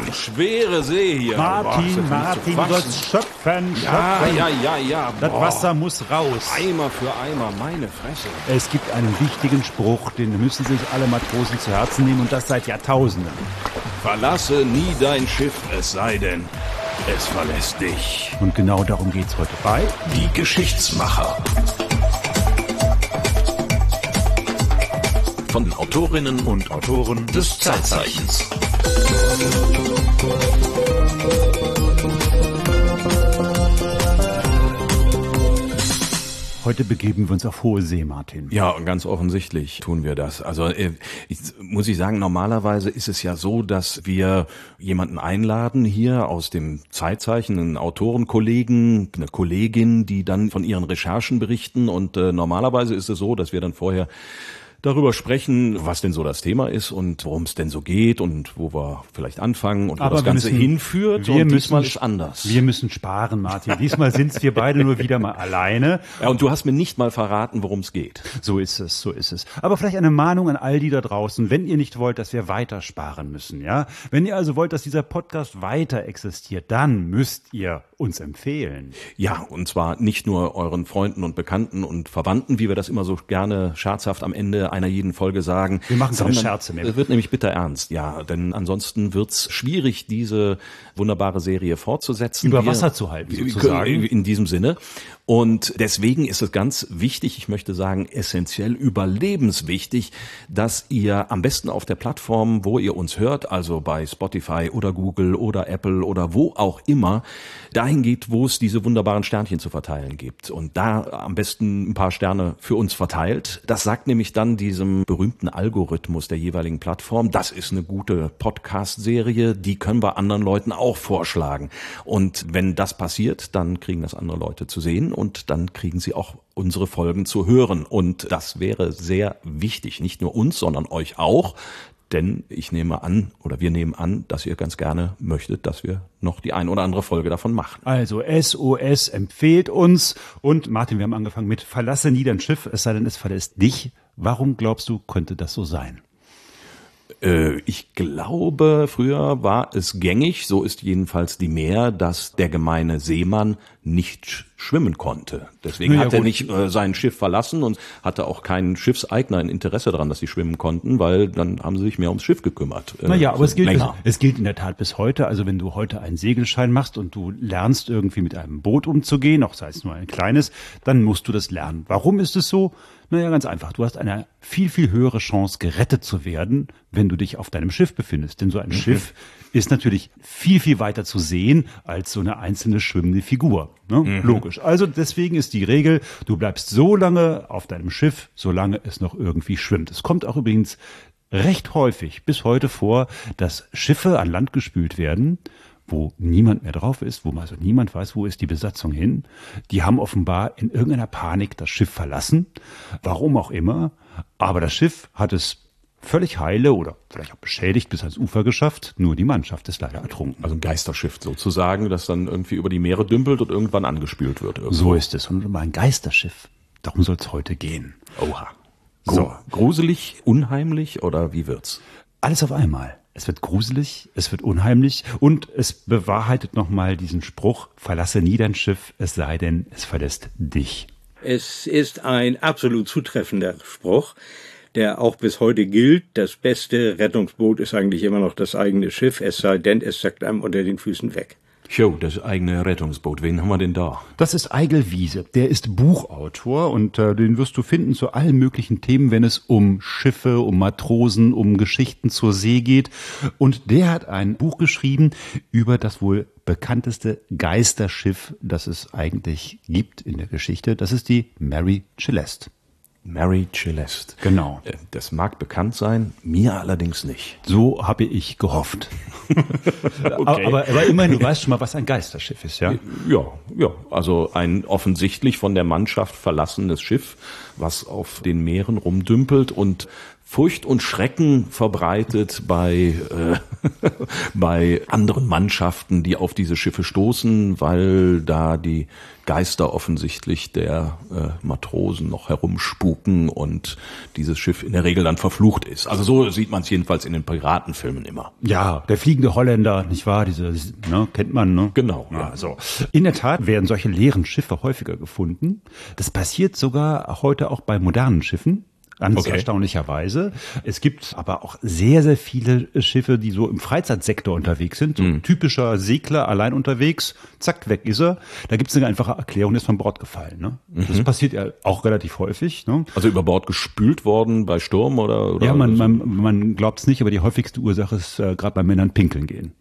Mann, schwere See hier. Boah, Martin, das nicht Martin, du sollst schöpfen, Ja, schöpfen. ja, ja, ja. Das boah. Wasser muss raus. Eimer für Eimer, meine Fresse. Es gibt einen wichtigen Spruch, den müssen sich alle Matrosen zu Herzen nehmen und das seit Jahrtausenden. Verlasse nie dein Schiff, es sei denn, es verlässt dich. Und genau darum geht's heute bei. Die Geschichtsmacher. Von den Autorinnen und Autoren des Zeitzeichens. Heute begeben wir uns auf hohe See, Martin. Ja, und ganz offensichtlich tun wir das. Also äh, ich, muss ich sagen, normalerweise ist es ja so, dass wir jemanden einladen hier aus dem Zeitzeichen, einen Autorenkollegen, eine Kollegin, die dann von ihren Recherchen berichten. Und äh, normalerweise ist es so, dass wir dann vorher darüber sprechen, was denn so das Thema ist und worum es denn so geht und wo wir vielleicht anfangen und wo das Ganze müssen- hinführt. Wir und diesmal müssen, ist anders. Wir müssen sparen, Martin. Diesmal sind wir beide nur wieder mal alleine. ja, und du hast mir nicht mal verraten, worum es geht. So ist es, so ist es. Aber vielleicht eine Mahnung an all die da draußen, wenn ihr nicht wollt, dass wir weiter sparen müssen, ja? Wenn ihr also wollt, dass dieser Podcast weiter existiert, dann müsst ihr uns empfehlen. Ja, und zwar nicht nur euren Freunden und Bekannten und Verwandten, wie wir das immer so gerne scherzhaft am Ende einer jeden Folge sagen. Wir machen keine Scherze mehr. Es wird nämlich bitter ernst, ja, denn ansonsten wird's schwierig, diese wunderbare Serie fortzusetzen. Über Wasser zu halten, sozusagen. In diesem Sinne. Und deswegen ist es ganz wichtig, ich möchte sagen essentiell überlebenswichtig, dass ihr am besten auf der Plattform, wo ihr uns hört, also bei Spotify oder Google oder Apple oder wo auch immer, dahin geht, wo es diese wunderbaren Sternchen zu verteilen gibt. Und da am besten ein paar Sterne für uns verteilt. Das sagt nämlich dann diesem berühmten Algorithmus der jeweiligen Plattform, das ist eine gute Podcast-Serie, die können wir anderen Leuten auch vorschlagen. Und wenn das passiert, dann kriegen das andere Leute zu sehen und dann kriegen sie auch unsere Folgen zu hören. Und das wäre sehr wichtig, nicht nur uns, sondern euch auch. Denn ich nehme an, oder wir nehmen an, dass ihr ganz gerne möchtet, dass wir noch die ein oder andere Folge davon machen. Also SOS empfiehlt uns. Und Martin, wir haben angefangen mit Verlasse nie dein Schiff, es sei denn, es verlässt dich. Warum glaubst du, könnte das so sein? Äh, ich glaube, früher war es gängig, so ist jedenfalls die Mehr, dass der gemeine Seemann nicht sch- schwimmen konnte. Deswegen ja, hat er gut. nicht äh, sein Schiff verlassen und hatte auch keinen Schiffseigner ein Interesse daran, dass sie schwimmen konnten, weil dann haben sie sich mehr ums Schiff gekümmert. Äh, Naja, aber es gilt, länger. es gilt in der Tat bis heute. Also wenn du heute einen Segelschein machst und du lernst irgendwie mit einem Boot umzugehen, auch sei es nur ein kleines, dann musst du das lernen. Warum ist es so? Naja, ganz einfach. Du hast eine viel, viel höhere Chance, gerettet zu werden, wenn du dich auf deinem Schiff befindest. Denn so ein Schiff ist natürlich viel, viel weiter zu sehen als so eine einzelne schwimmende Figur. Ne? Logisch. Also deswegen ist die Regel, du bleibst so lange auf deinem Schiff, solange es noch irgendwie schwimmt. Es kommt auch übrigens recht häufig bis heute vor, dass Schiffe an Land gespült werden, wo niemand mehr drauf ist, wo also niemand weiß, wo ist die Besatzung hin. Die haben offenbar in irgendeiner Panik das Schiff verlassen, warum auch immer, aber das Schiff hat es völlig heile oder vielleicht auch beschädigt bis ans Ufer geschafft, nur die Mannschaft ist leider ertrunken. Also ein Geisterschiff sozusagen, das dann irgendwie über die Meere dümpelt und irgendwann angespült wird. Irgendwo. So ist es. Und um ein Geisterschiff, darum soll es heute gehen. Oha. So. So. Gruselig, unheimlich oder wie wird's? Alles auf einmal. Es wird gruselig, es wird unheimlich und es bewahrheitet nochmal diesen Spruch, verlasse nie dein Schiff, es sei denn, es verlässt dich. Es ist ein absolut zutreffender Spruch, der auch bis heute gilt. Das beste Rettungsboot ist eigentlich immer noch das eigene Schiff, es sei denn, es sackt einem unter den Füßen weg. Jo, das eigene Rettungsboot. Wen haben wir denn da? Das ist Eigel Wiese. Der ist Buchautor und äh, den wirst du finden zu allen möglichen Themen, wenn es um Schiffe, um Matrosen, um Geschichten zur See geht. Und der hat ein Buch geschrieben über das wohl bekannteste Geisterschiff, das es eigentlich gibt in der Geschichte. Das ist die Mary Celeste. Mary Celeste. Genau. Äh, Das mag bekannt sein, mir allerdings nicht. So habe ich gehofft. aber, aber, aber immerhin, du weißt schon mal, was ein Geisterschiff ist, ja? Ja, ja, also ein offensichtlich von der Mannschaft verlassenes Schiff, was auf den Meeren rumdümpelt und Furcht und Schrecken verbreitet bei äh, bei anderen Mannschaften, die auf diese Schiffe stoßen, weil da die Geister offensichtlich der äh, Matrosen noch herumspuken und dieses Schiff in der Regel dann verflucht ist. Also so sieht man es jedenfalls in den Piratenfilmen immer. Ja, der fliegende Holländer, nicht wahr? Diese, ne, kennt man, ne? Genau. Ja, so. In der Tat werden solche leeren Schiffe häufiger gefunden. Das passiert sogar heute auch bei modernen Schiffen. Ganz Okay. erstaunlicherweise. Es gibt aber auch sehr, sehr viele Schiffe, die so im Freizeitsektor unterwegs sind. So ein typischer Segler allein unterwegs, zack, weg ist er. Da gibt es eine einfache Erklärung, der ist von Bord gefallen. Ne? Mhm. Das passiert ja auch relativ häufig. Ne? Also über Bord gespült worden bei Sturm oder? oder Ja, man, man, man glaubt es nicht, aber die häufigste Ursache ist äh, gerade bei Männern pinkeln gehen.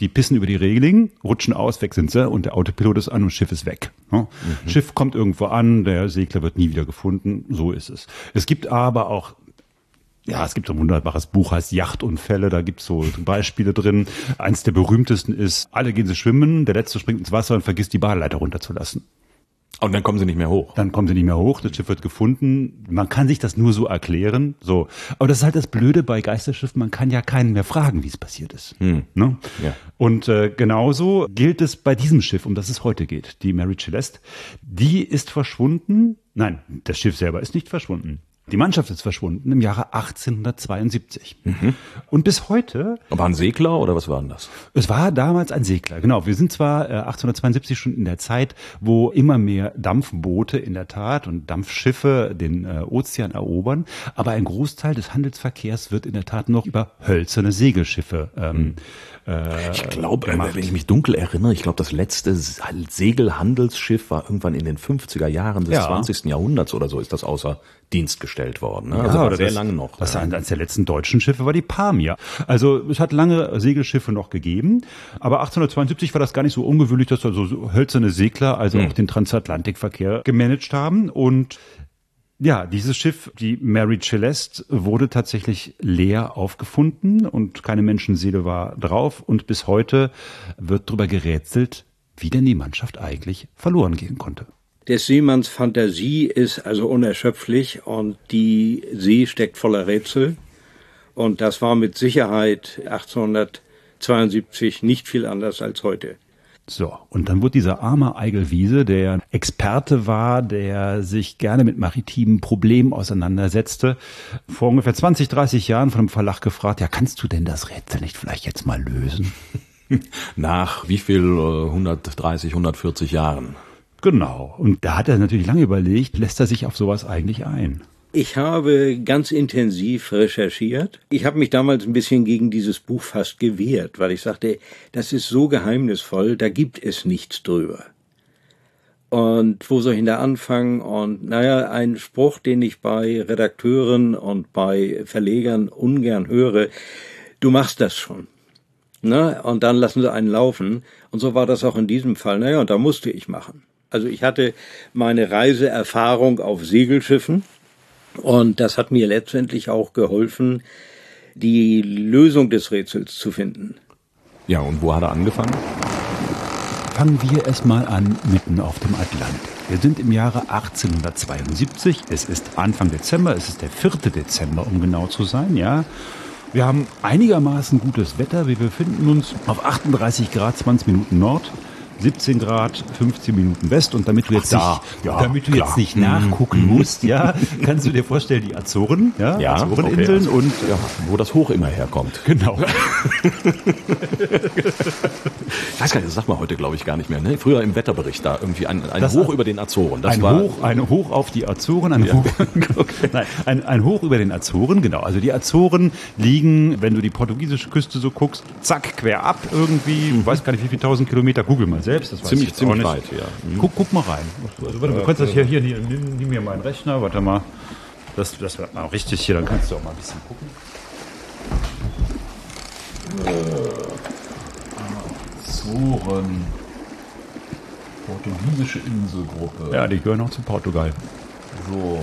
Die pissen über die Regeling, rutschen aus, weg sind sie und der Autopilot ist an und Schiff ist weg. Ne? Schiff kommt irgendwo an, der Segler wird nie wieder gefunden, so ist es. Es gibt aber auch ja, es gibt so ein wunderbares Buch, heißt Yachtunfälle, da gibt's so Beispiele drin. Eins der berühmtesten ist, alle gehen sie schwimmen, der letzte springt ins Wasser und vergisst die Badeleiter runterzulassen. Und dann kommen sie nicht mehr hoch. Dann kommen sie nicht mehr hoch, das Schiff wird gefunden. Man kann sich das nur so erklären. So. Aber das ist halt das Blöde bei Geisterschiffen, man kann ja keinen mehr fragen, wie es passiert ist. Ne? Ja. Und äh, genauso gilt es bei diesem Schiff, um das es heute geht, die Mary Celeste. Die ist verschwunden. Nein, das Schiff selber ist nicht verschwunden. Die Mannschaft ist verschwunden im Jahre 1872. Und bis heute War ein Segler oder was war denn das? es war damals ein Segler, genau. Wir sind zwar äh, 1872 schon in der Zeit, wo immer mehr Dampfboote in der Tat und Dampfschiffe den äh, Ozean erobern, aber ein Großteil des Handelsverkehrs wird in der Tat noch über hölzerne Segelschiffe ähm, äh, Ich glaube, wenn ich mich dunkel erinnere, ich glaube, das letzte Segelhandelsschiff war irgendwann in den 50er Jahren des Ja. 20. Jahrhunderts oder so ist das außer Dienst gestellt worden. Ne? also war sehr das- lange noch. Das ja. war eines der letzten deutschen Schiffe war die Pamir. Also es hat lange Segelschiffe noch gegeben, aber 1872 war das gar nicht so ungewöhnlich, dass also so hölzerne Segler also Hm. auch den Transatlantikverkehr gemanagt haben und ja, dieses Schiff, die Mary Celeste, wurde tatsächlich leer aufgefunden und keine Menschenseele war drauf und bis heute wird darüber gerätselt, wie denn die Mannschaft eigentlich verloren gehen konnte. Des Seemanns Fantasie ist also unerschöpflich und die See steckt voller Rätsel. Und das war mit Sicherheit 1872 nicht viel anders als heute. So, und dann wurde dieser arme Eigel Wiese, der Experte war, der sich gerne mit maritimen Problemen auseinandersetzte, vor ungefähr 20, 30 Jahren von einem Verlag gefragt, ja, kannst du denn das Rätsel nicht vielleicht jetzt mal lösen? Nach wie viel? äh, 130, 140 Jahren. Genau. Und da hat er natürlich lange überlegt, lässt er sich auf sowas eigentlich ein? Ich habe ganz intensiv recherchiert. Ich habe mich damals ein bisschen gegen dieses Buch fast gewehrt, weil ich sagte, das ist so geheimnisvoll, da gibt es nichts drüber. Und wo soll ich denn da anfangen? Und naja, ein Spruch, den ich bei Redakteuren und bei Verlegern ungern höre, du machst das schon. Ne? Und dann lassen sie einen laufen. Und so war das auch in diesem Fall. Naja, und da musste ich machen. Also ich hatte meine Reiseerfahrung auf Segelschiffen und das hat mir letztendlich auch geholfen, die Lösung des Rätsels zu finden. Ja, und wo hat er angefangen? Fangen wir erstmal an mitten auf dem Atlantik. Wir sind im Jahre 1872. Es ist Anfang Dezember. Es ist der 4. Dezember, um genau zu sein, ja. Wir haben einigermaßen gutes Wetter. Wir befinden uns auf 38 Grad 20 Minuten Nord. 17 Grad, 15 Minuten West und damit du jetzt da. nicht, Ja, damit du klar. jetzt nicht nachgucken musst, ja, kannst du dir vorstellen, die Azoren, ja, Azoreninseln okay, und ja, wo das Hoch immer herkommt. genau. Ich weiß gar nicht, das sagt man heute, glaube ich, gar nicht mehr. Ne? Früher im Wetterbericht da irgendwie ein, ein Das- Hoch über den Azoren. Das ein war Hoch, ein Hoch auf die Azoren, ein, Hoch, Nein, ein, ein Hoch über den Azoren, genau. Also die Azoren liegen, wenn du die portugiesische Küste so guckst, zack, quer ab irgendwie, ich weiß gar nicht wie viele tausend Kilometer, google mal selbst. Das Ziemlich- ziemlich weit, ja. Guck, guck mal rein. Also, warte, du kannst das hier, hier, hier nimm, nimm mir meinen Rechner, warte mal. Das, das wird mal richtig hier, dann kannst du auch mal ein bisschen gucken. Azoren. Portugiesische Inselgruppe. Ja, die gehören auch zu Portugal. So.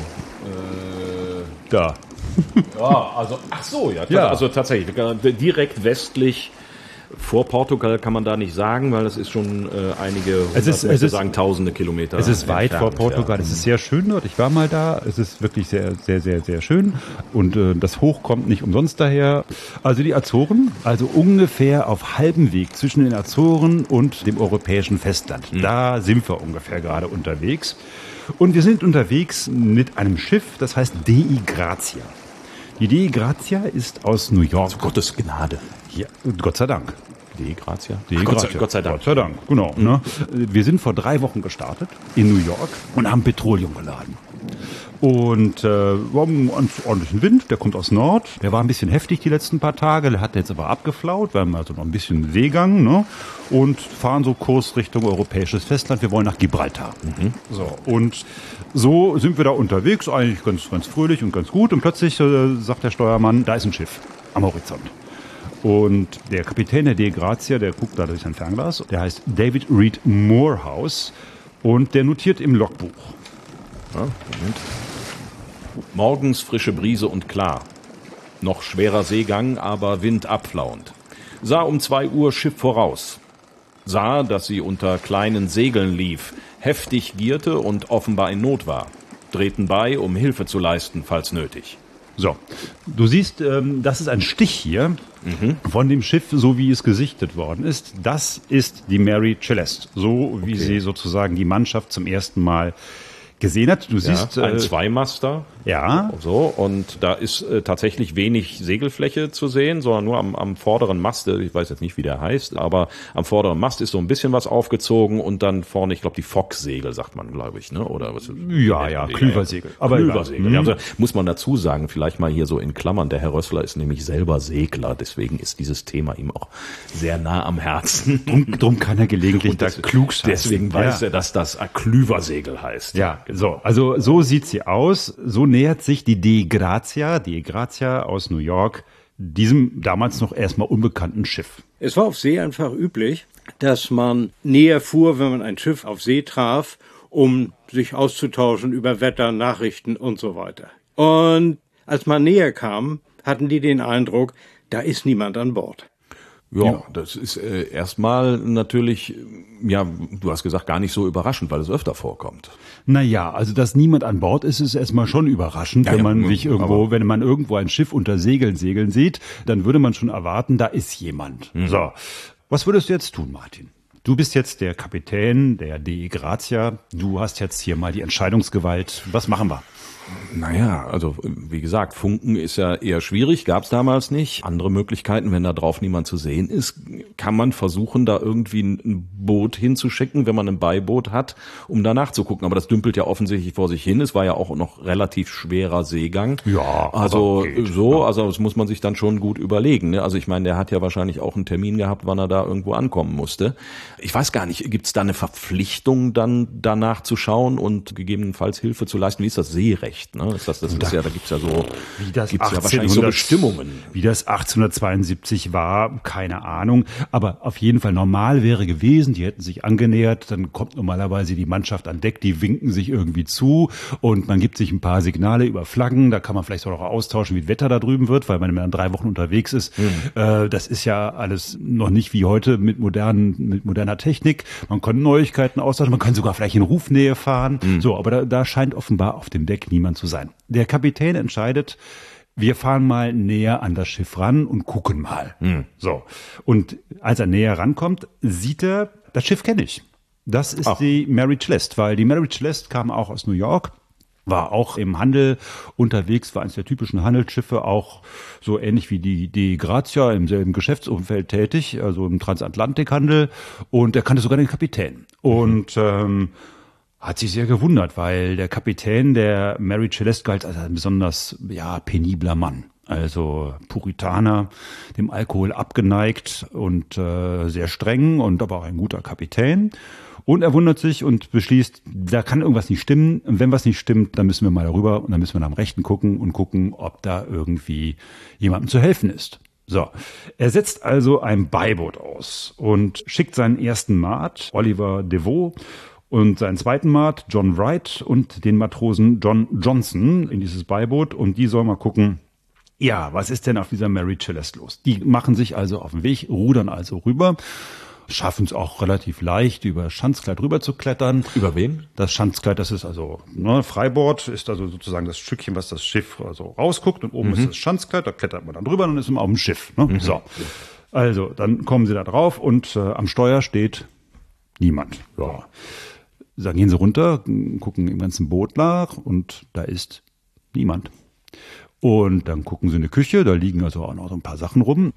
Äh, Da. ja, also, ach so, ja. Ja. Also tatsächlich, direkt westlich Vor Portugal kann man da nicht sagen, weil das ist schon äh, einige, Es ist- es ist- sagen tausende Kilometer. Es ist weit vor Portugal. ja. Es ist sehr schön dort. Ich war mal da. Es ist wirklich sehr, sehr, sehr, sehr schön. Und äh, das Hoch kommt nicht umsonst daher. Also die Azoren, also ungefähr auf halbem Weg zwischen den Azoren und dem europäischen Festland. Da sind wir ungefähr gerade unterwegs. Und wir sind unterwegs mit einem Schiff, das heißt Dei Grazia. Die Dei Grazia ist aus New York. Gottes Gnade. Ja, Gott sei Dank. Die Grazia. Die Gott, sei, Grazia. Gott sei Dank. Gott sei Dank, genau. Ne? Wir sind vor drei Wochen gestartet in New York und haben Petroleum geladen. Und äh, wir haben einen ordentlichen Wind, der kommt aus Nord. Der war ein bisschen heftig die letzten paar Tage, der hat jetzt aber abgeflaut. Wir haben also noch ein bisschen Seegang ne? und fahren so Kurs Richtung europäisches Festland. Wir wollen nach Gibraltar. So, und so sind wir da unterwegs, eigentlich ganz, ganz fröhlich und ganz gut. Und plötzlich äh, sagt der Steuermann, da ist ein Schiff am Horizont. Und der Kapitän der De Grazia, der guckt da durch sein Fernglas, der heißt David Reed Morehouse und der notiert im Logbuch. Ja, Moment. Morgens frische Brise und klar. Noch schwerer Seegang, aber Wind abflauend. Sah um zwei Uhr Schiff voraus. Sah, dass sie unter kleinen Segeln lief, heftig gierte und offenbar in Not war. Drehten bei, um Hilfe zu leisten, falls nötig. So, du siehst, ähm, das ist ein Stich hier von dem Schiff, so wie es gesichtet worden ist. Das ist die Mary Celeste, so wie sie sozusagen die Mannschaft zum ersten Mal gesehen hat. Du siehst, ein äh, Zweimaster. ja, So, und da ist äh, tatsächlich wenig Segelfläche zu sehen, sondern nur am, am vorderen Mast, äh, ich weiß jetzt nicht, wie der heißt, aber am vorderen Mast ist so ein bisschen was aufgezogen und dann vorne, ich glaube, die Fox-Segel, sagt man, glaube ich, ne? Oder was? Ja, ja, Klüversegel. Aber. Klüversegel. Mhm. Ja, also muss man dazu sagen, vielleicht mal hier so in Klammern, der Herr Rössler ist nämlich selber Segler, deswegen ist dieses Thema ihm auch sehr nah am Herzen. drum, drum kann er gelegentlich da des- klug sein. Deswegen weiß ja. er, dass das Klüversegel heißt. Ja, so, also so sieht sie aus. So nähert sich die De Grazia, De Grazia aus New York, diesem damals noch erstmal unbekannten Schiff. Es war auf See einfach üblich, dass man näher fuhr, wenn man ein Schiff auf See traf, um sich auszutauschen über Wetter, Nachrichten und so weiter. Und als man näher kam, hatten die den Eindruck, da ist niemand an Bord. Ja, das ist äh, erstmal natürlich, äh, ja, du hast gesagt, gar nicht so überraschend, weil es öfter vorkommt. Naja, also dass niemand an Bord ist, ist erstmal schon überraschend, Ja, wenn man mm, sich irgendwo, wenn man irgendwo ein Schiff unter Segeln segeln sieht, dann würde man schon erwarten, da ist jemand. So, was würdest du jetzt tun, Martin? Du bist jetzt der Kapitän der De Grazia. Du hast jetzt hier mal die Entscheidungsgewalt. Was machen wir? Naja, also wie gesagt, Funken ist ja eher schwierig, gab es damals nicht. Andere Möglichkeiten, wenn da drauf niemand zu sehen ist, kann man versuchen, da irgendwie ein Boot hinzuschicken, wenn man ein Beiboot hat, um da nachzugucken. Aber das dümpelt ja offensichtlich vor sich hin. Es war ja auch noch relativ schwerer Seegang. Ja, also geht, so, also das muss man sich dann schon gut überlegen. Ne? Also ich meine, der hat ja wahrscheinlich auch einen Termin gehabt, wann er da irgendwo ankommen musste. Ich weiß gar nicht, gibt es da eine Verpflichtung, dann danach zu schauen und gegebenenfalls Hilfe zu leisten? Wie ist das Seerecht? Ne? Ist das, das ist ja, da gibt's ja so, Wie das gibt's ja wahrscheinlich so 1800 Bestimmungen. Wie das 1872 war, keine Ahnung. Aber auf jeden Fall normal wäre gewesen, die hätten sich angenähert, dann kommt normalerweise die Mannschaft an Deck, die winken sich irgendwie zu und man gibt sich ein paar Signale über Flaggen, da kann man vielleicht auch austauschen, wie das Wetter da drüben wird, weil man dann drei Wochen unterwegs ist. Äh, das ist ja alles noch nicht wie heute mit modernen, mit moderner Technik. Man kann Neuigkeiten austauschen, man kann sogar vielleicht in Rufnähe fahren. So, aber da, da scheint offenbar auf dem Deck niemand zu sein. Der Kapitän entscheidet, wir fahren mal näher an das Schiff ran und gucken mal. So. Und als er näher rankommt, sieht er, das Schiff kenne ich. Das ist Ach. die Mary Celeste, weil die Mary Celeste kam auch aus New York, war auch im Handel unterwegs, war eines der typischen Handelsschiffe, auch so ähnlich wie die, die Grazia im selben Geschäftsumfeld tätig, also im Transatlantikhandel. Und er kannte sogar den Kapitän. Und ähm, hat sich sehr gewundert, weil der Kapitän der Mary Celeste galt als ein besonders ja, penibler Mann. Also Puritaner, dem Alkohol abgeneigt und äh, sehr streng und aber auch ein guter Kapitän. Und er wundert sich und beschließt, da kann irgendwas nicht stimmen. Und wenn was nicht stimmt, dann müssen wir mal darüber und dann müssen wir nach dem Rechten gucken und gucken, ob da irgendwie jemandem zu helfen ist. So, er setzt also ein Beiboot aus und schickt seinen ersten Maat, Oliver DeVoe, und seinen zweiten Maat, John Wright, und den Matrosen John Johnson in dieses Beiboot. Und die sollen mal gucken, Ja, was ist denn auf dieser Mary Celeste los? Die machen sich also auf den Weg, rudern also rüber, schaffen es auch relativ leicht, über Schanzkleid rüber zu klettern. Über wen? Das Schanzkleid, das ist also ne, Freibord, ist also sozusagen das Stückchen, was das Schiff also rausguckt und oben Mhm. ist das Schanzkleid, da klettert man dann drüber und ist man auf dem Schiff. Ne? So, also dann kommen sie da drauf und äh, am Steuer steht niemand. Ja. Dann gehen sie runter, gucken im ganzen Boot nach und da ist niemand. Und dann gucken sie in die Küche, da liegen also auch noch so ein paar Sachen rum.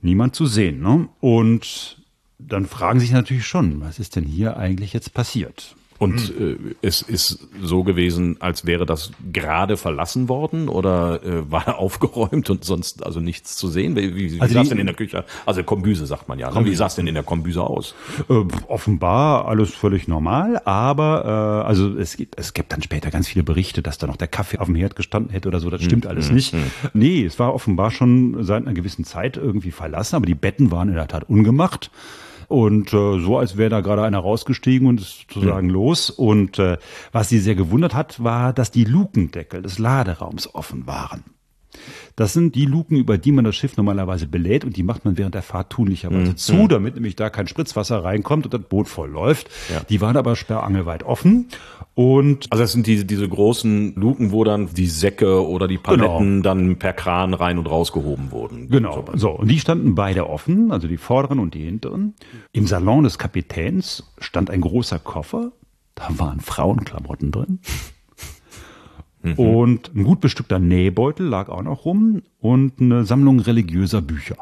Niemand zu sehen. Ne? Und dann fragen sich natürlich schon, was ist denn hier eigentlich jetzt passiert? Und äh, es ist so gewesen, als wäre das gerade verlassen worden oder äh, war aufgeräumt und sonst also nichts zu sehen? Wie, wie, wie Also sah es denn in der Küche? Also Kombüse sagt man ja. Ne? Wie sah es denn in der Kombüse aus? Äh, offenbar alles völlig normal, aber äh, also es gibt, es gibt dann später ganz viele Berichte, dass da noch der Kaffee auf dem Herd gestanden hätte oder so. Das stimmt alles nicht. Nee, es war offenbar schon seit einer gewissen Zeit irgendwie verlassen, aber die Betten waren in der Tat ungemacht. Und äh, so, als wäre da gerade einer rausgestiegen und ist sozusagen los. Und äh, was sie sehr gewundert hat, war, dass die Lukendeckel des Laderaums offen waren. Das sind die Luken, über die man das Schiff normalerweise belädt und die macht man während der Fahrt tunlicherweise zu, damit nämlich da kein Spritzwasser reinkommt und das Boot voll läuft. Ja. Die waren aber sperrangelweit offen und Also das sind diese, diese großen Luken, wo dann die Säcke oder die Paletten dann per Kran rein und rausgehoben wurden. Genau. So, und die standen beide offen, also die vorderen und die hinteren. Im Salon des Kapitäns stand ein großer Koffer. Da waren Frauenklamotten drin. Und ein gut bestückter Nähbeutel lag auch noch rum und eine Sammlung religiöser Bücher.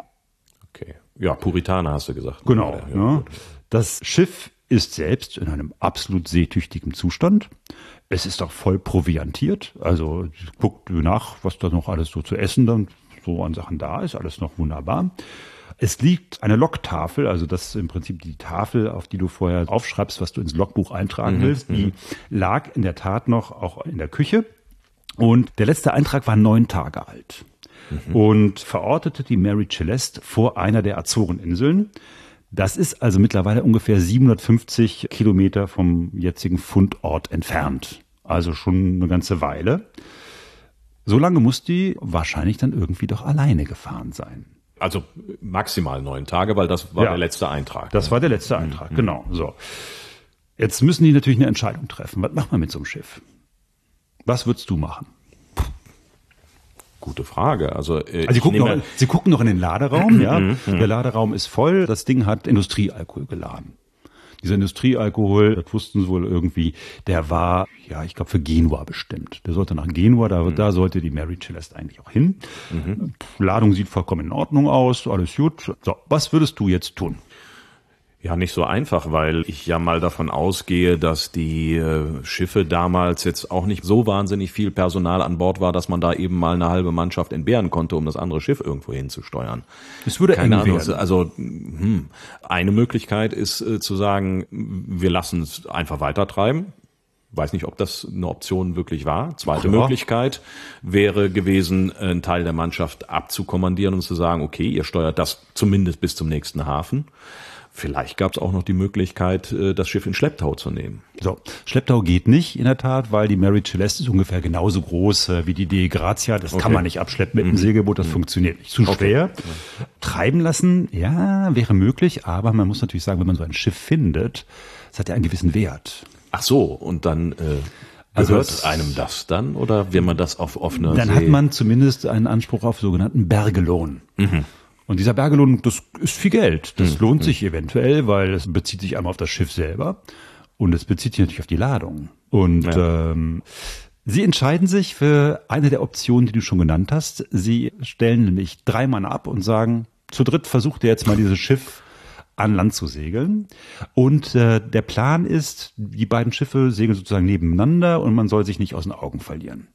Okay. Ja, Puritaner hast du gesagt. Genau. Ja, ne? gut. Das Schiff ist selbst in einem absolut seetüchtigen Zustand. Es ist auch voll proviantiert. Also guckt nach, was da noch alles so zu essen dann so an Sachen da ist. Alles noch wunderbar. Es liegt eine Logtafel, also das ist im Prinzip die Tafel, auf die du vorher aufschreibst, was du ins Logbuch eintragen willst. Die lag in der Tat noch auch in der Küche. Und der letzte Eintrag war neun Tage alt und verortete die Mary Celeste vor einer der Azoreninseln. Das ist also mittlerweile ungefähr 750 Kilometer vom jetzigen Fundort entfernt. Also schon eine ganze Weile. So lange muss die wahrscheinlich dann irgendwie doch alleine gefahren sein. Also maximal neun Tage, weil das war Ja. der letzte Eintrag. Das war der letzte Eintrag, genau. So. Jetzt müssen die natürlich eine Entscheidung treffen. Was macht man mit so einem Schiff? Was würdest du machen? Gute Frage. Also, äh, Also sie gucken, noch, sie gucken noch in den Laderaum, ja. Der Laderaum ist voll, das Ding hat Industriealkohol geladen. Dieser Industriealkohol, das wussten sie wohl irgendwie, der war, ja, ich glaube, für Genua bestimmt. Der sollte nach Genua, da, da sollte die Mary Celeste eigentlich auch hin. Ladung sieht vollkommen in Ordnung aus, alles gut. So, was würdest du jetzt tun? Ja, nicht so einfach, weil ich ja mal davon ausgehe, dass die äh, Schiffe damals jetzt auch nicht so wahnsinnig viel Personal an Bord war, dass man da eben mal eine halbe Mannschaft entbehren konnte, um das andere Schiff irgendwo hinzusteuern. Es würde Keine Ahnung. Also hm, eine Möglichkeit ist äh, zu sagen, wir lassen es einfach weitertreiben. Weiß nicht, ob das eine Option wirklich war. Zweite Ja. Möglichkeit wäre gewesen, einen Teil der Mannschaft abzukommandieren und zu sagen, okay, ihr steuert das zumindest bis zum nächsten Hafen. Vielleicht gab es auch noch die Möglichkeit, äh, das Schiff in Schlepptau zu nehmen. So, Schlepptau geht nicht in der Tat, weil die Mary Celeste ist ungefähr genauso groß äh, wie die De Grazia. Das kann man nicht abschleppen mit einem Segelboot, das funktioniert nicht. Zu schwer. Treiben lassen, ja, wäre möglich, aber man muss natürlich sagen, wenn man so ein Schiff findet, das hat ja einen gewissen Wert. Ach so, und dann äh, Also gehört einem das dann oder will man das auf offener Dann See? hat man zumindest einen Anspruch auf sogenannten Bergelohn. Und dieser Bergelohn, das ist viel Geld. Das lohnt sich eventuell, weil es bezieht sich einmal auf das Schiff selber und es bezieht sich natürlich auf die Ladung. Und Ja. ähm, Sie entscheiden sich für eine der Optionen, die du schon genannt hast. Sie stellen nämlich drei Mann ab und sagen, zu dritt versucht ihr jetzt mal dieses Schiff an Land zu segeln. Und äh, der Plan ist, die beiden Schiffe segeln sozusagen nebeneinander und man soll sich nicht aus den Augen verlieren.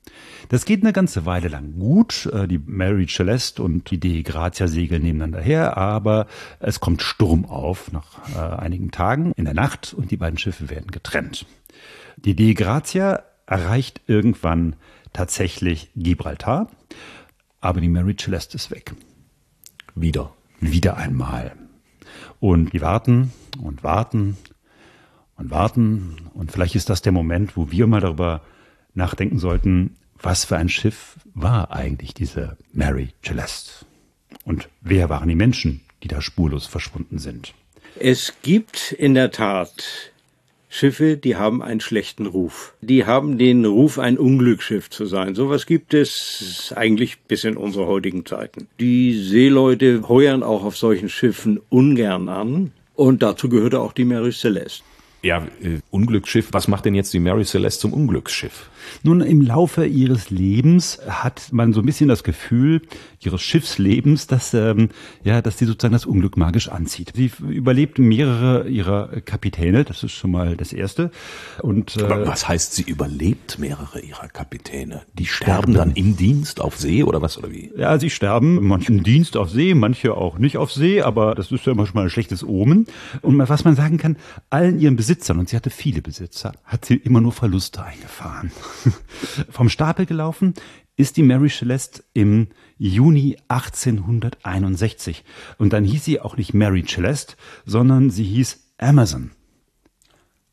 Das geht eine ganze Weile lang gut. Äh, die Mary Celeste und die De Grazia segeln nebeneinander her, aber es kommt Sturm auf nach äh, einigen Tagen in der Nacht und die beiden Schiffe werden getrennt. Die De Grazia erreicht irgendwann tatsächlich Gibraltar, aber die Mary Celeste ist weg. wieder. Wieder einmal. Und die warten und warten und warten. Und vielleicht ist das der Moment, wo wir mal darüber nachdenken sollten, was für ein Schiff war eigentlich diese Mary Celeste? Und wer waren die Menschen, die da spurlos verschwunden sind? Es gibt in der Tat Schiffe, die haben einen schlechten Ruf. Die haben den Ruf, ein Unglücksschiff zu sein. Sowas gibt es eigentlich bis in unsere heutigen Zeiten. Die Seeleute heuern auch auf solchen Schiffen ungern an. Und dazu gehörte auch die Mary Celeste. Ja, äh, Unglücksschiff. Was macht denn jetzt die Mary Celeste zum Unglücksschiff? Nun, im Laufe ihres Lebens hat man so ein bisschen das Gefühl, ihres Schiffslebens, dass, ähm, ja, dass sie sozusagen das Unglück magisch anzieht. Sie überlebt mehrere ihrer Kapitäne, das ist schon mal das Erste. Und, äh, Aber was heißt, sie überlebt mehrere ihrer Kapitäne? Die sterben dann im Dienst auf See oder was oder wie? Ja, sie sterben, manche im Dienst auf See, manche auch nicht auf See, aber das ist ja immer schon mal ein schlechtes Omen. Und was man sagen kann, allen ihren Besitzern, und sie hatte viele Besitzer, hat sie immer nur Verluste eingefahren. Vom Stapel gelaufen ist die Mary Celeste im Juni 1861. Und dann hieß sie auch nicht Mary Celeste, sondern sie hieß Amazon.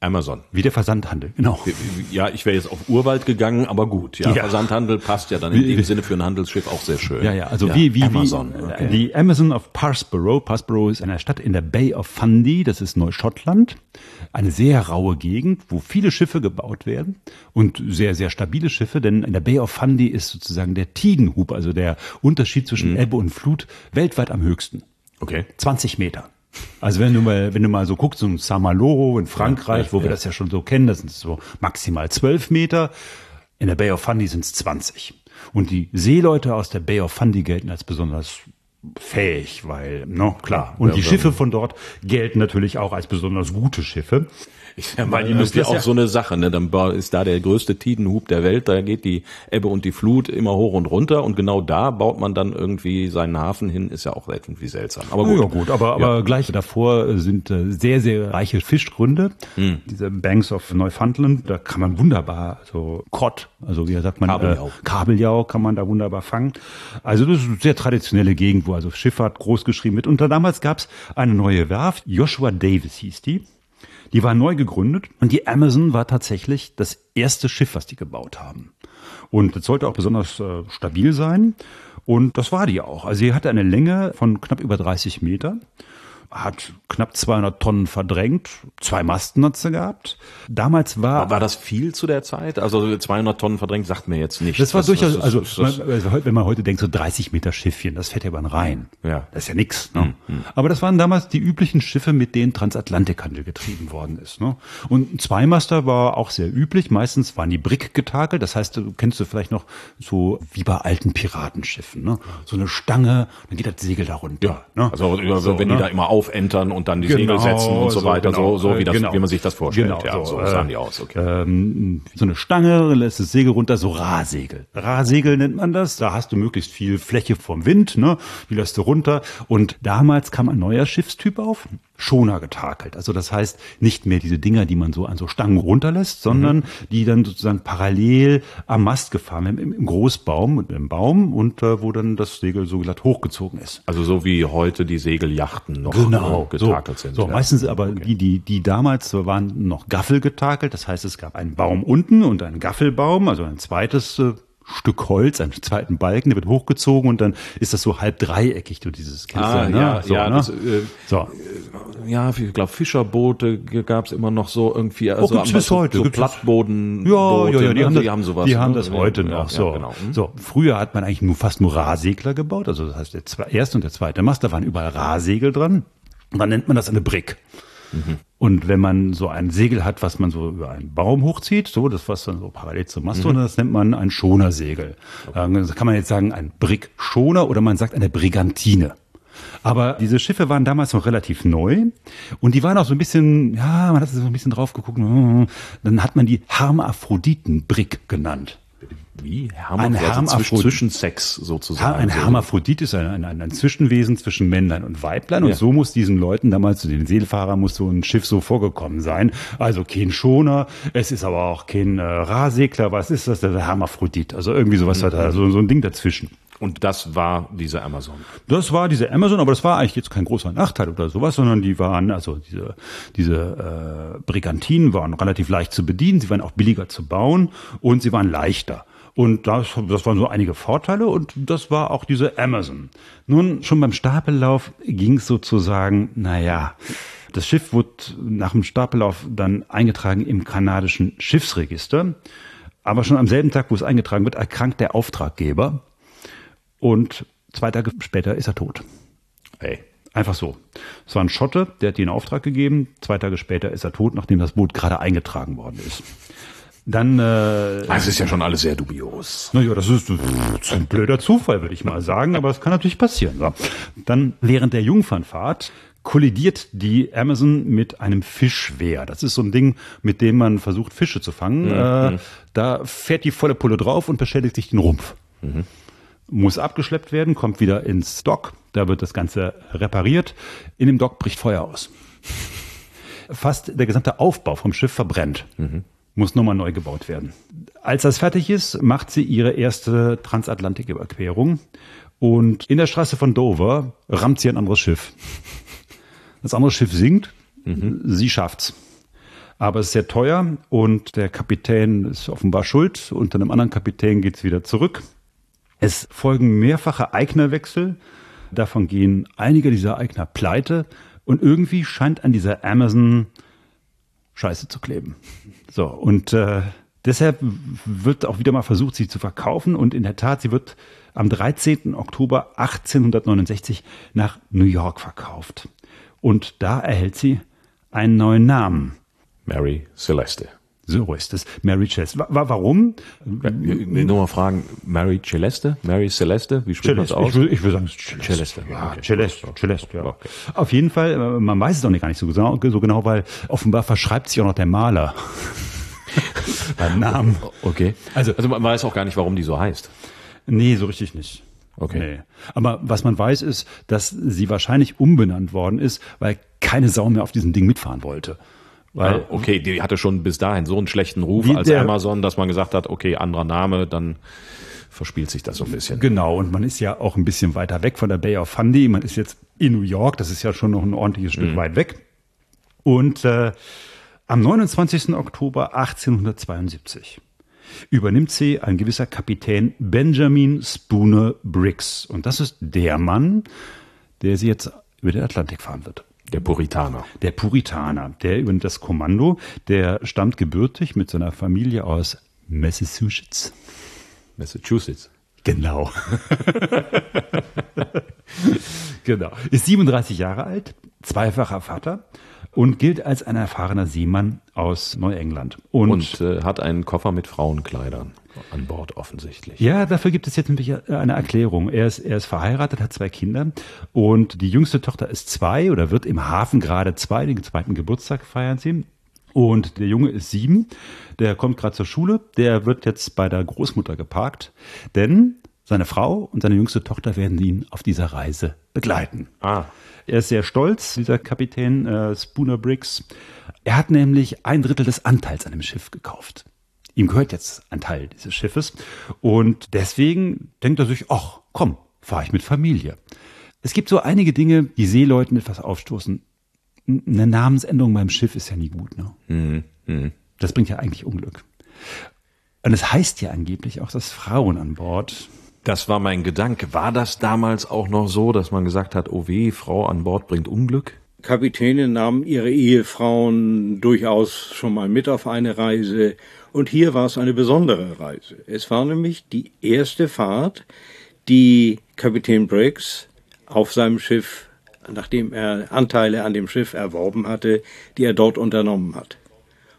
Amazon. Wie der Versandhandel, genau. Ja, ich wäre jetzt auf Urwald gegangen, aber gut. Ja, Ja. Versandhandel passt ja dann in dem Sinne für ein Handelsschiff auch sehr schön. Ja, ja, also wie, wie, Amazon. wie, Okay. die Amazon of Parsborough. Parsborough ist eine Stadt in der Bay of Fundy, das ist Neuschottland. Eine sehr raue Gegend, wo viele Schiffe gebaut werden und sehr, sehr stabile Schiffe, denn in der Bay of Fundy ist sozusagen der Tidenhub, also der Unterschied zwischen Ebbe und Flut, weltweit am höchsten. Okay. 20 Meter. Also wenn du mal, wenn du mal so guckst, so ein Saint-Malo in Frankreich, Ja, wo wir ja. das ja schon so kennen, das sind so maximal 12 Meter. In der Bay of Fundy sind es 20. Und die Seeleute aus der Bay of Fundy gelten als besonders fähig, weil, no, klar. Und Ja, die. Schiffe von dort gelten natürlich auch als besonders gute Schiffe. Ich sag mal, die das müssen ist ja auch so eine Sache, ne? Dann ist da der größte Tidenhub der Welt, da geht die Ebbe und die Flut immer hoch und runter und genau da baut man dann irgendwie seinen Hafen hin, ist ja auch irgendwie seltsam. Aber gut. Ja gut, aber, aber gleich davor sind äh, sehr, sehr reiche Fischgründe. Hm. Diese Banks of Newfoundland, da kann man wunderbar so Kott, also wie sagt man, Kabeljau. Äh, Kabeljau kann man da wunderbar fangen. Also das ist eine sehr traditionelle Gegend, wo also Schifffahrt groß geschrieben wird. Und da damals gab es eine neue Werft, Joshua Davis hieß die. Die war neu gegründet und die Amazon war tatsächlich das erste Schiff, was die gebaut haben. Und das sollte auch besonders äh, stabil sein. Und das war die auch. Also sie hatte eine Länge von knapp über 30 Meter, hat knapp 200 Tonnen verdrängt, zwei Masten hat sie gehabt. Damals war... War das viel zu der Zeit? Also 200 Tonnen verdrängt sagt mir jetzt nicht. das war durchaus, das- also, das- das- man- also heute- wenn man heute denkt, so 30 Meter Schiffchen, das fährt ja über den Rhein. Ja. Das ist ja nix. Ne? Aber das waren damals die üblichen Schiffe, mit denen Transatlantikhandel getrieben worden ist. Ne? Und ein Zweimaster war auch sehr üblich. Meistens waren die Brick getakelt. Das heißt, du kennst du vielleicht noch so wie bei alten Piratenschiffen. Ne? So eine Stange, dann geht das Segel da runter. ja, ne? also So, wenn ne? die da immer aufentern und dann die Genau, Segel setzen und so so, weiter, genau, so, so wie, das, genau. wie man sich das vorstellt. Genau, ja, so, so, äh, sahen die aus. Okay. ähm, so eine Stange, lässt das Segel runter, so Rahsegel. Rahsegel nennt man das. Da hast du möglichst viel Fläche vom Wind, ne? Die lässt du runter. Und damals kam ein neuer Schiffstyp auf. Schoner getakelt. Also das heißt nicht mehr diese Dinger, die man so an so Stangen runterlässt, sondern die dann sozusagen parallel am Mast gefahren werden, im, im Großbaum und im Baum und äh, wo dann das Segel so glatt hochgezogen ist. Also so wie heute die Segeljachten noch Genau, getakelt so, sind. So, ja. meistens aber die, die, die damals waren noch Gaffel getakelt. Das heißt, es gab einen Baum unten und einen Gaffelbaum, also ein zweites äh, Stück Holz, einen zweiten Balken, der wird hochgezogen und dann ist das so halb dreieckig, du dieses kennst Ah, du, ne? ja, so, ja, ne? das, äh, so. Ja, ich glaube Fischerboote gab es immer noch so irgendwie. Also gibt's bis so, heute, So gibt's bis- Plattboden. Ja, ja, ja, die, ne? haben, das, die haben sowas. Die haben ne? das heute ja, noch. ja, so. genau. Hm. so, früher hat man eigentlich nur fast nur Rahsegler gebaut. Also das heißt, der erste und der zweite Mast, da waren überall Rahsegel dran. Und dann nennt man das eine Brick. Mhm. Und wenn man so ein Segel hat, was man so über einen Baum hochzieht, so das was dann so parallel zum Mast, Mhm. das nennt man ein Schonersegel. Ähm, Das kann man jetzt sagen ein Brickschoner oder man sagt eine Brigantine. Aber diese Schiffe waren damals noch relativ neu und die waren auch so ein bisschen, ja, man hat so ein bisschen drauf geguckt, hm, dann hat man die Hermaphroditen-Brick genannt. Wie? Ein Hermaphrodit, zwischen, Hermaphrodit. zwischen Sex sozusagen. Ein So. Hermaphrodit ist ein, ein, ein Zwischenwesen zwischen Männlein und Weiblein. Und Ja. so muss diesen Leuten damals, zu den Seelfahrern, muss so ein Schiff so vorgekommen sein. Also kein Schoner, es ist aber auch kein äh, Rahsegler. Was ist das? Der Hermaphrodit. Also irgendwie sowas hat er, so, so ein Ding dazwischen. Und das war diese Amazon. Das war diese Amazon, aber das war eigentlich jetzt kein großer Nachteil oder sowas, sondern die waren, also diese, diese äh, Brigantinen waren relativ leicht zu bedienen, sie waren auch billiger zu bauen und sie waren leichter. Und das, das waren so einige Vorteile und das war auch diese Amazon. Nun, schon beim Stapellauf ging es sozusagen, naja, das Schiff wurde nach dem Stapellauf dann eingetragen im kanadischen Schiffsregister. Aber schon am selben Tag, wo es eingetragen wird, erkrankt der Auftraggeber. Und zwei Tage später ist er tot. Hey. Einfach so. Es war ein Schotte, der hat ihn in Auftrag gegeben. Zwei Tage später ist er tot, nachdem das Boot gerade eingetragen worden ist. Dann. Äh, Das ist ja schon alles sehr dubios. naja, das ist, das ist ein blöder Zufall, würde ich mal sagen, aber das kann natürlich passieren. So. Dann während der Jungfernfahrt kollidiert die Amazon mit einem Fischwehr. Das ist so ein Ding, mit dem man versucht, Fische zu fangen. Äh, da fährt die volle Pulle drauf und beschädigt sich den Rumpf. Muss abgeschleppt werden, kommt wieder ins Dock. Da wird das Ganze repariert. In dem Dock bricht Feuer aus. Fast der gesamte Aufbau vom Schiff verbrennt. Muss nochmal neu gebaut werden. Als das fertig ist, macht sie ihre erste Transatlantiküberquerung. Und in der Straße von Dover rammt sie ein anderes Schiff. Das andere Schiff sinkt, sie schafft's. Aber es ist sehr teuer und der Kapitän ist offenbar schuld. Unter einem anderen Kapitän geht's wieder zurück. Es folgen mehrfache Eignerwechsel. Davon gehen einige dieser Eigner pleite. Und irgendwie scheint an dieser Amazon Scheiße zu kleben. So, und äh, deshalb wird auch wieder mal versucht, sie zu verkaufen. Und in der Tat, sie wird am 13. Oktober 1869 nach New York verkauft. Und da erhält sie einen neuen Namen. Mary Celeste. So ist es. Mary wa warum? Nur mal fragen, Mary Celeste? Mary Celeste? Wie spricht man das Celeste. aus? Ich ich will sagen Celeste. Celeste, Ja, okay. Celeste, Celeste, ja. Okay. Auf jeden Fall, äh, man weiß es auch nicht gar nicht so genau, so genau, weil offenbar verschreibt sich auch noch der Maler beim Namen. Okay. Also- also man weiß auch gar nicht, warum die so heißt. Nee, so richtig nicht. Okay. Nee. Aber was man weiß ist, dass sie wahrscheinlich umbenannt worden ist, weil keine Sau mehr auf diesem Ding mitfahren wollte. Weil Ah, okay, die hatte schon bis dahin so einen schlechten Ruf Wie als der- Amazon, dass man gesagt hat, okay, anderer Name, dann verspielt sich das so ein bisschen. Genau, und man ist ja auch ein bisschen weiter weg von der Bay of Fundy. Man ist jetzt in New York, das ist ja schon noch ein ordentliches Stück weit weg. Und äh, am 29. Oktober 1872 übernimmt sie ein gewisser Kapitän Benjamin Spooner Briggs. Und das ist der Mann, der sie jetzt über den Atlantik fahren wird. Der Puritaner. Der Puritaner, der übernimmt das Kommando, der stammt gebürtig mit seiner Familie aus Massachusetts. Massachusetts. Genau. genau. Ist 37 Jahre alt, zweifacher Vater und gilt als ein erfahrener Seemann aus Neuengland. Und, Und äh, hat einen Koffer mit Frauenkleidern an Bord offensichtlich. ja, dafür gibt es jetzt nämlich eine Erklärung. Er ist, er ist verheiratet, hat zwei Kinder und die jüngste Tochter ist zwei oder wird im Hafen gerade zwei, den zweiten Geburtstag feiern sie. Und der Junge ist sieben, der kommt gerade zur Schule, der wird jetzt bei der Großmutter geparkt, denn seine Frau und seine jüngste Tochter werden ihn auf dieser Reise begleiten. Ah. Er ist sehr stolz, dieser Kapitän äh, Spooner Briggs. Er hat nämlich ein Drittel des Anteils an dem Schiff gekauft. Ihm gehört jetzt ein Teil dieses Schiffes. Und deswegen denkt er sich, ach, komm, fahre ich mit Familie. Es gibt so einige Dinge, die Seeleuten etwas aufstoßen. Eine Namensänderung beim Schiff ist ja nie gut. Ne? Das bringt ja eigentlich Unglück. Und es heißt ja angeblich auch, dass Frauen an Bord Das war mein Gedanke. War das damals auch noch so, dass man gesagt hat, oh weh, Frau an Bord bringt Unglück? Kapitäne nahmen ihre Ehefrauen durchaus schon mal mit auf eine Reise. Und hier war es eine besondere Reise. Es war nämlich die erste Fahrt, die Kapitän Briggs auf seinem Schiff, nachdem er Anteile an dem Schiff erworben hatte, die er dort unternommen hat.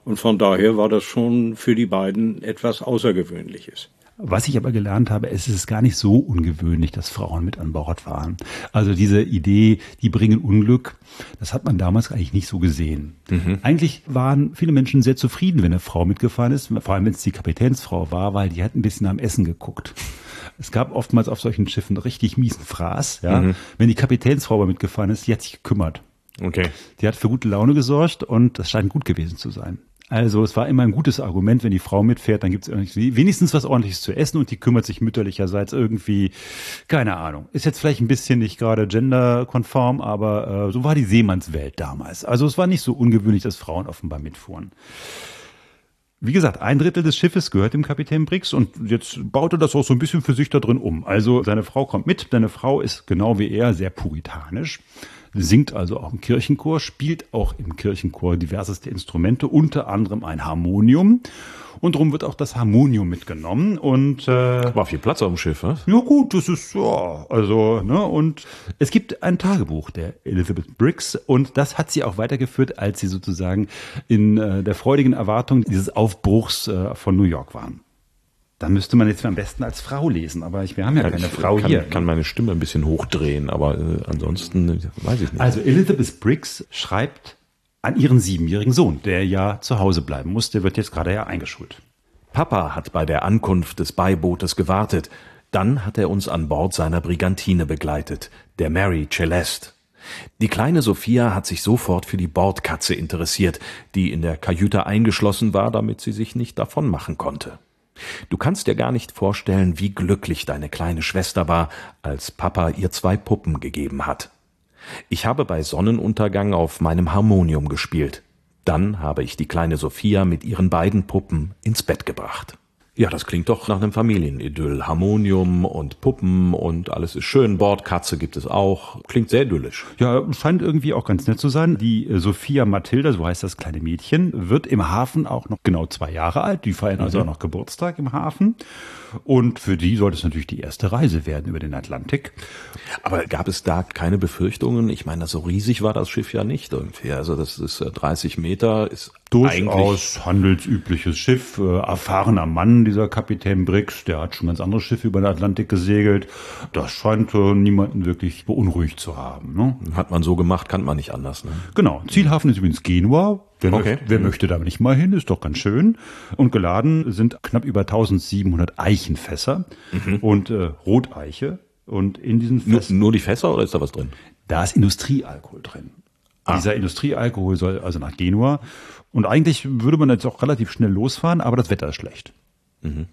Und von daher war das schon für die beiden etwas Außergewöhnliches. Was ich aber gelernt habe, es ist gar nicht so ungewöhnlich, dass Frauen mit an Bord fahren. Also diese Idee, die bringen Unglück, das hat man damals eigentlich nicht so gesehen. Eigentlich waren viele Menschen sehr zufrieden, wenn eine Frau mitgefahren ist, vor allem wenn es die Kapitänsfrau war, weil die hat ein bisschen am Essen geguckt. Es gab oftmals auf solchen Schiffen richtig miesen Fraß. Ja? Wenn die Kapitänsfrau aber mitgefahren ist, die hat sich gekümmert. Okay. Die hat für gute Laune gesorgt und das scheint gut gewesen zu sein. Also es war immer ein gutes Argument, wenn die Frau mitfährt, dann gibt es wenigstens was ordentliches zu essen und die kümmert sich mütterlicherseits irgendwie, keine Ahnung. Ist jetzt vielleicht ein bisschen nicht gerade genderkonform, aber äh, so war die Seemannswelt damals. Also es war nicht so ungewöhnlich, dass Frauen offenbar mitfuhren. Wie gesagt, ein Drittel des Schiffes gehört dem Kapitän Briggs und jetzt baut er das auch so ein bisschen für sich da drin um. Also seine Frau kommt mit, seine Frau ist genau wie er sehr puritanisch, singt also auch im Kirchenchor, spielt auch im Kirchenchor diverseste Instrumente, unter anderem ein Harmonium. Und darum wird auch das Harmonium mitgenommen und äh, War viel Platz auf dem Schiff, was? ja gut, das ist ja, also, ne, und es gibt ein Tagebuch der Elizabeth Briggs und das hat sie auch weitergeführt, als sie sozusagen in äh, der freudigen Erwartung dieses Aufbruchs äh, von New York waren. Da müsste man jetzt am besten als Frau lesen, aber ich, wir haben ja, keine ich Frau kann, hier. kann meine Stimme ein bisschen hochdrehen, aber äh, ansonsten weiß ich nicht. Also Elizabeth Briggs schreibt an ihren siebenjährigen Sohn, der ja zu Hause bleiben muss, der wird jetzt gerade ja eingeschult. Papa hat bei der Ankunft des Beibootes gewartet. Dann hat er uns an Bord seiner Brigantine begleitet, der Mary Celeste. Die kleine Sophia hat sich sofort für die Bordkatze interessiert, die in der Kajüte eingeschlossen war, damit sie sich nicht davon machen konnte. Du kannst dir gar nicht vorstellen, wie glücklich deine kleine Schwester war, als Papa ihr zwei Puppen gegeben hat. Ich habe bei Sonnenuntergang auf meinem Harmonium gespielt. Dann habe ich die kleine Sophia mit ihren beiden Puppen ins Bett gebracht. Ja, das klingt doch nach einem Familienidyll. Harmonium und Puppen und alles ist schön. Bordkatze gibt es auch. Klingt sehr idyllisch. Ja, scheint irgendwie auch ganz nett zu sein. Die äh, Sophia Mathilda, so heißt das kleine Mädchen, wird im Hafen auch noch genau zwei Jahre alt. Die feiern also auch noch Geburtstag im Hafen. Und für die sollte es natürlich die erste Reise werden über den Atlantik. Aber gab es da keine Befürchtungen? Ich meine, so riesig war das Schiff ja nicht irgendwie. Also das ist äh, 30 Meter, ist Durchaus handelsübliches Schiff, äh, erfahrener Mann, dieser Kapitän Briggs, der hat schon ganz andere Schiffe über den Atlantik gesegelt. Das scheint äh, niemanden wirklich beunruhigt zu haben. Ne? hat man so gemacht, kann man nicht anders. Ne? Genau. Zielhafen ist übrigens Genua. Wer, Okay. möchte, wer möchte da nicht mal hin? Ist doch ganz schön. Und geladen sind knapp über 1700 Eichenfässer und äh, Roteiche. Und in diesen Nur, Fässern, nur die Fässer oder ist da was drin? da ist Industriealkohol drin. Dieser Industriealkohol soll also nach Genua. Und eigentlich würde man jetzt auch relativ schnell losfahren, aber das Wetter ist schlecht.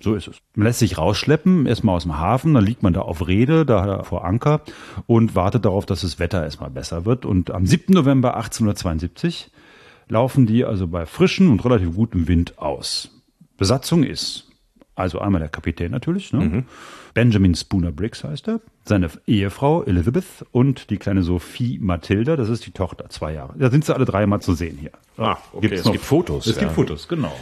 So ist es. Man lässt sich rausschleppen, erstmal aus dem Hafen, dann liegt man da auf Rede, da vor Anker und wartet darauf, dass das Wetter erstmal besser wird. Und am 7. November 1872 laufen die also bei frischem und relativ gutem Wind aus. Besatzung ist also einmal der Kapitän natürlich, ne? Benjamin Spooner Briggs heißt er, seine Ehefrau Elizabeth und die kleine Sophie Mathilda, das ist die Tochter, zwei Jahre. Da sind sie alle dreimal zu sehen hier. Ah, okay. Gibt's es noch- gibt Fotos. Es ja. gibt Fotos, genau.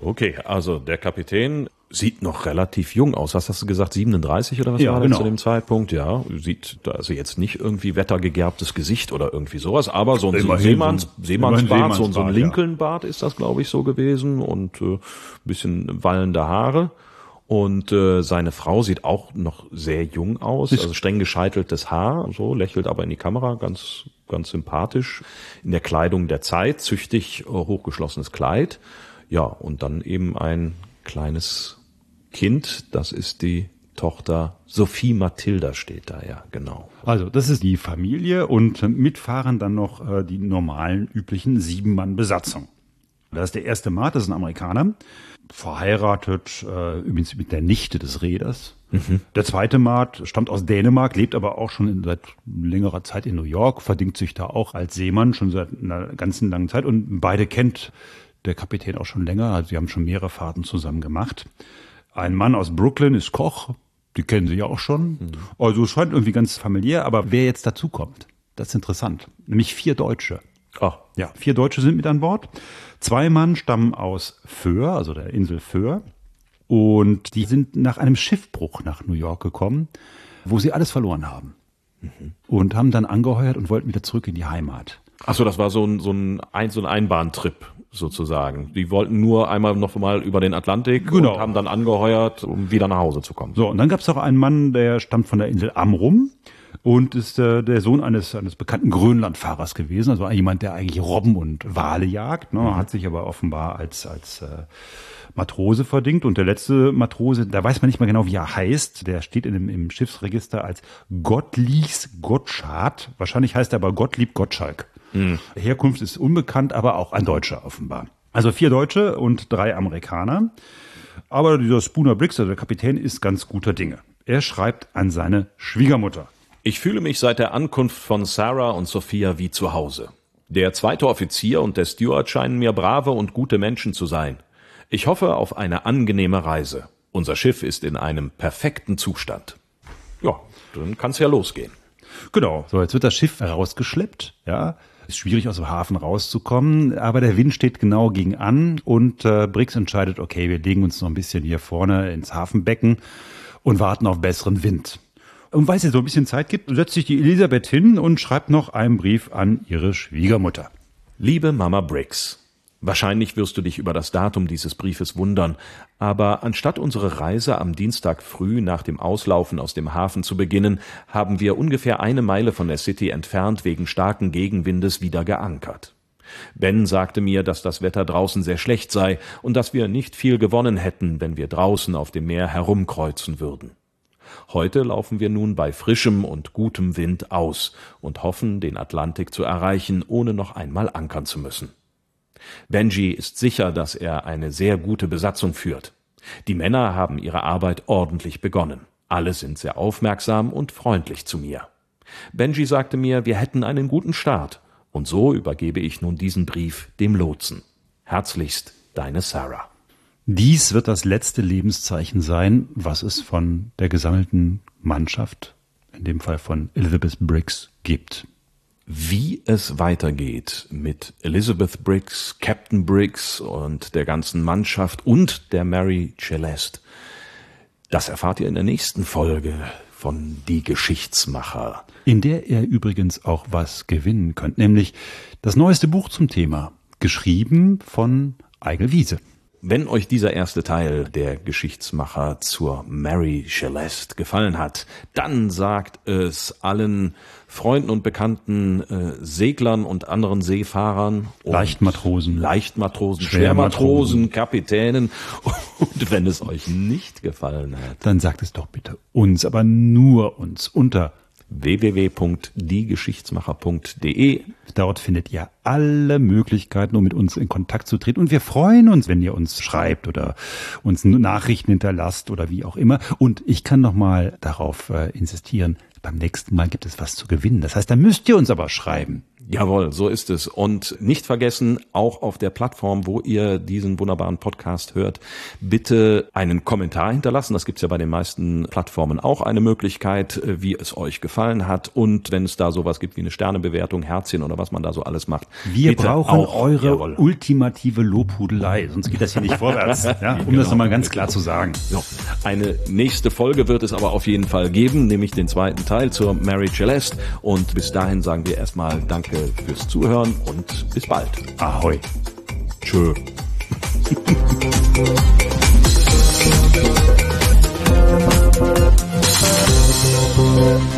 Okay, also der Kapitän sieht noch relativ jung aus. Was hast du gesagt? 37 oder was Ja, war das genau. zu dem Zeitpunkt? Ja, sieht da also jetzt nicht irgendwie wettergegerbtes Gesicht oder irgendwie sowas, aber so ein, Immerhin Seemanns, Seemannsbart, so, ein- so ein Seemannsbart, ja. Lincoln-Bart ist das, glaube ich, so gewesen und äh, bisschen wallende Haare. Und äh, seine Frau sieht auch noch sehr jung aus, also streng gescheiteltes Haar, so lächelt aber in die Kamera, ganz ganz sympathisch, in der Kleidung der Zeit, züchtig äh, hochgeschlossenes Kleid. Ja, und dann eben ein kleines Kind, das ist die Tochter Sophie Mathilda steht da, ja, genau. Also, das ist die Familie und mitfahren dann noch äh, die normalen, üblichen sieben Mann Besatzung. Das ist der erste Mart, das ist ein Amerikaner, verheiratet äh, übrigens mit der Nichte des Reders. Der zweite Mart stammt aus Dänemark, lebt aber auch schon in, seit längerer Zeit in New York, verdingt sich da auch als Seemann schon seit einer ganzen langen Zeit und beide kennt der Kapitän auch schon länger, also sie haben schon mehrere Fahrten zusammen gemacht. Ein Mann aus Brooklyn ist Koch, die kennen sie ja auch schon. Also es scheint irgendwie ganz familiär, aber wer jetzt dazu kommt, das ist interessant. Nämlich vier Deutsche. Ah, Ja, vier Deutsche sind mit an Bord. Zwei Mann stammen aus Föhr, also der Insel Föhr. Und die sind nach einem Schiffbruch nach New York gekommen, wo sie alles verloren haben. Und haben dann angeheuert und wollten wieder zurück in die Heimat. Ach so, das war so ein, so ein, ein, so ein Einbahntrip sozusagen. Die wollten nur einmal noch mal über den Atlantik Genau. und haben dann angeheuert, um wieder nach Hause zu kommen. So, und dann gab es noch einen Mann, der stammt von der Insel Amrum und ist äh, der Sohn eines, eines bekannten Grönlandfahrers gewesen, also jemand, der eigentlich Robben und Wale jagt, ne, hat sich aber offenbar als, als äh, Matrose verdingt. Und der letzte Matrose, da weiß man nicht mehr genau, wie er heißt, der steht in dem, im Schiffsregister als Gottlies Gottschad. Wahrscheinlich heißt er aber Gottlieb Gottschalk. Herkunft ist unbekannt, aber auch ein Deutscher offenbar. Also vier Deutsche und drei Amerikaner. Aber dieser Spooner Briggs, also der Kapitän, ist ganz guter Dinge. Er schreibt an seine Schwiegermutter. Ich fühle mich seit der Ankunft von Sarah und Sophia wie zu Hause. Der zweite Offizier und der Steward scheinen mir brave und gute Menschen zu sein. Ich hoffe auf eine angenehme Reise. Unser Schiff ist in einem perfekten Zustand. Ja, dann kann's ja losgehen. Genau. So, jetzt wird das Schiff rausgeschleppt, ja. Ist schwierig aus dem Hafen rauszukommen, aber der Wind steht genau gegen an und äh, Briggs entscheidet, okay, wir legen uns noch ein bisschen hier vorne ins Hafenbecken und warten auf besseren Wind. Und weil es jetzt so ein bisschen Zeit gibt, setzt sich die Elisabeth hin und schreibt noch einen Brief an ihre Schwiegermutter. Liebe Mama Briggs, Wahrscheinlich wirst du dich über das Datum dieses Briefes wundern, aber anstatt unsere Reise am Dienstag früh nach dem Auslaufen aus dem Hafen zu beginnen, haben wir ungefähr eine Meile von der City entfernt wegen starken Gegenwindes wieder geankert. Ben sagte mir, dass das Wetter draußen sehr schlecht sei und dass wir nicht viel gewonnen hätten, wenn wir draußen auf dem Meer herumkreuzen würden. Heute laufen wir nun bei frischem und gutem Wind aus und hoffen, den Atlantik zu erreichen, ohne noch einmal ankern zu müssen. Benji ist sicher, dass er eine sehr gute Besatzung führt. Die Männer haben ihre Arbeit ordentlich begonnen. Alle sind sehr aufmerksam und freundlich zu mir. Benji sagte mir, wir hätten einen guten Start. Und so übergebe ich nun diesen Brief dem Lotsen. Herzlichst, deine Sarah. Dies wird das letzte Lebenszeichen sein, was es von der gesammelten Mannschaft, in dem Fall von Elizabeth Briggs, gibt. Wie es weitergeht mit Elizabeth Briggs, Captain Briggs und der ganzen Mannschaft und der Mary Celeste, das erfahrt ihr in der nächsten Folge von Die Geschichtsmacher. In der ihr übrigens auch was gewinnen könnt, nämlich das neueste Buch zum Thema, geschrieben von Eigel Wiese. Wenn euch dieser erste Teil der Geschichtsmacher zur Mary Celeste gefallen hat, dann sagt es allen Freunden und Bekannten äh, Seglern und anderen Seefahrern. Und Leichtmatrosen. Leichtmatrosen, Schwermatrosen, Kapitänen. Und wenn es euch nicht gefallen hat, dann sagt es doch bitte uns, aber nur uns unter www.diegeschichtsmacher.de. Dort findet ihr alle Möglichkeiten, um mit uns in Kontakt zu treten. Und wir freuen uns, wenn ihr uns schreibt oder uns Nachrichten hinterlasst oder wie auch immer. Und ich kann nochmal darauf äh, insistieren, beim nächsten Mal gibt es was zu gewinnen. Das heißt, da müsst ihr uns aber schreiben. Jawohl, so ist es. Und nicht vergessen, auch auf der Plattform, wo ihr diesen wunderbaren Podcast hört, bitte einen Kommentar hinterlassen. Das gibt's ja bei den meisten Plattformen auch eine Möglichkeit, äh, wie es euch gefallen hat. Und wenn es da sowas gibt wie eine Sternebewertung, Herzchen oder was man da so alles macht. Wir brauchen auch, eure jawohl. ultimative Lobhudelei, sonst geht das hier nicht vorwärts. Ja, um genau. das nochmal ganz klar zu sagen. So, eine nächste Folge wird es aber auf jeden Fall geben, nämlich den zweiten Teil zur Mary Celeste. Und bis dahin sagen wir erstmal Danke danke fürs Zuhören und bis bald. Ahoi. Tschö.